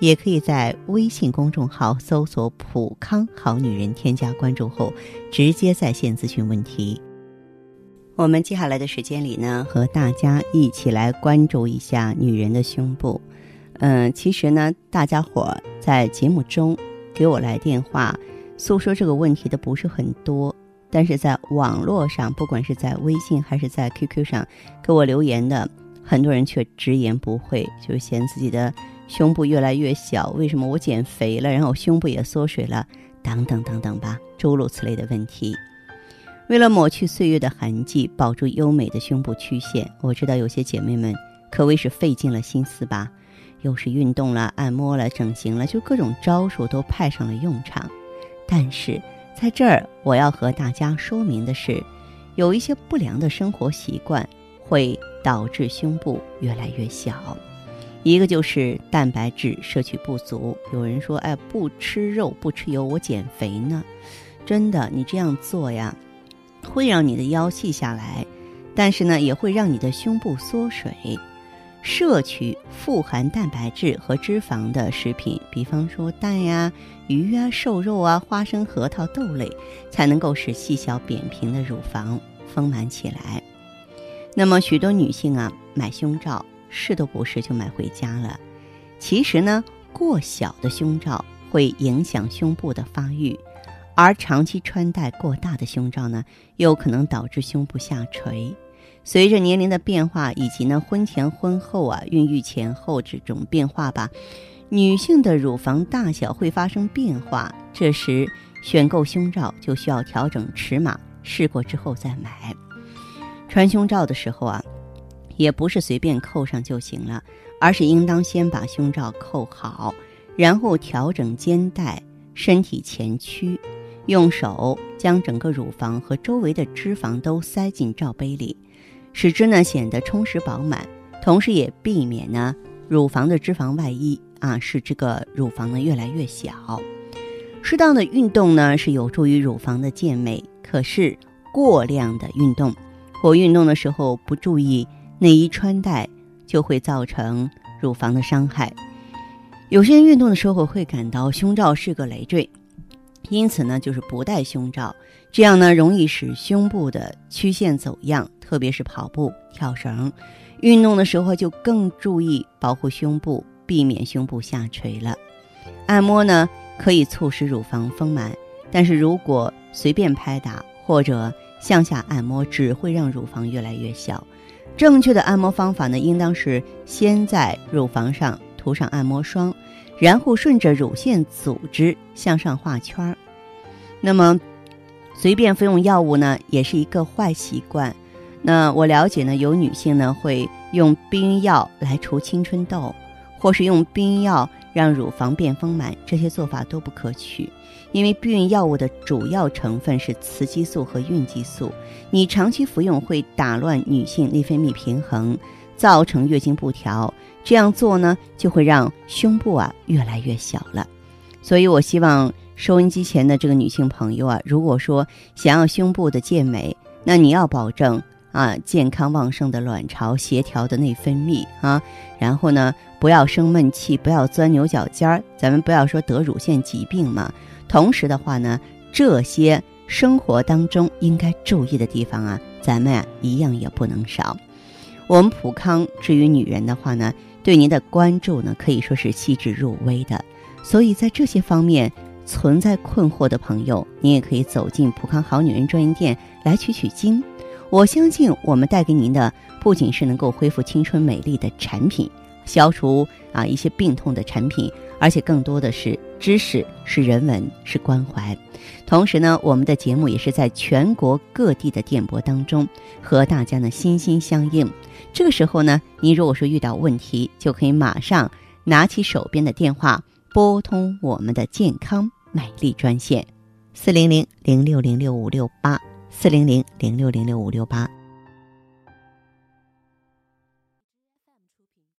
也可以在微信公众号搜索“普康好女人”，添加关注后，直接在线咨询问题。我们接下来的时间里呢，和大家一起来关注一下女人的胸部。嗯，其实呢，大家伙在节目中给我来电话诉说这个问题的不是很多，但是在网络上，不管是在微信还是在 QQ 上给我留言的很多人却直言不讳，就是嫌自己的。胸部越来越小，为什么我减肥了，然后胸部也缩水了，等等等等吧，诸如此类的问题。为了抹去岁月的痕迹，保住优美的胸部曲线，我知道有些姐妹们可谓是费尽了心思吧，又是运动了、按摩了、整形了，就各种招数都派上了用场。但是在这儿，我要和大家说明的是，有一些不良的生活习惯会导致胸部越来越小。一个就是蛋白质摄取不足。有人说：“哎，不吃肉不吃油，我减肥呢。”真的，你这样做呀，会让你的腰细下来，但是呢，也会让你的胸部缩水。摄取富含蛋白质和脂肪的食品，比方说蛋呀、鱼啊、瘦肉啊、花生、核桃、豆类，才能够使细小扁平的乳房丰满起来。那么，许多女性啊，买胸罩。试都不试就买回家了。其实呢，过小的胸罩会影响胸部的发育，而长期穿戴过大的胸罩呢，又可能导致胸部下垂。随着年龄的变化以及呢婚前婚后啊孕育前后这种变化吧，女性的乳房大小会发生变化。这时选购胸罩就需要调整尺码，试过之后再买。穿胸罩的时候啊。也不是随便扣上就行了，而是应当先把胸罩扣好，然后调整肩带、身体前屈，用手将整个乳房和周围的脂肪都塞进罩杯里，使之呢显得充实饱满，同时也避免呢乳房的脂肪外溢啊，使这个乳房呢越来越小。适当的运动呢是有助于乳房的健美，可是过量的运动或运动的时候不注意。内衣穿戴就会造成乳房的伤害。有些人运动的时候会感到胸罩是个累赘，因此呢，就是不戴胸罩，这样呢容易使胸部的曲线走样，特别是跑步、跳绳，运动的时候就更注意保护胸部，避免胸部下垂了。按摩呢可以促使乳房丰满，但是如果随便拍打或者向下按摩，只会让乳房越来越小。正确的按摩方法呢，应当是先在乳房上涂上按摩霜，然后顺着乳腺组织向上画圈儿。那么，随便服用药物呢，也是一个坏习惯。那我了解呢，有女性呢会用避孕药来除青春痘，或是用避孕药让乳房变丰满，这些做法都不可取。因为避孕药物的主要成分是雌激素和孕激素，你长期服用会打乱女性内分泌平衡，造成月经不调。这样做呢，就会让胸部啊越来越小了。所以我希望收音机前的这个女性朋友啊，如果说想要胸部的健美，那你要保证啊健康旺盛的卵巢、协调的内分泌啊，然后呢不要生闷气，不要钻牛角尖儿，咱们不要说得乳腺疾病嘛。同时的话呢，这些生活当中应该注意的地方啊，咱们啊一样也不能少。我们普康至于女人的话呢，对您的关注呢可以说是细致入微的。所以在这些方面存在困惑的朋友，您也可以走进普康好女人专营店来取取经。我相信我们带给您的不仅是能够恢复青春美丽的产品，消除啊一些病痛的产品。而且更多的是知识，是人文，是关怀。同时呢，我们的节目也是在全国各地的电波当中和大家呢心心相印。这个时候呢，您如果说遇到问题，就可以马上拿起手边的电话，拨通我们的健康美丽专线：四零零零六零六五六八。四零零零六零六五六八。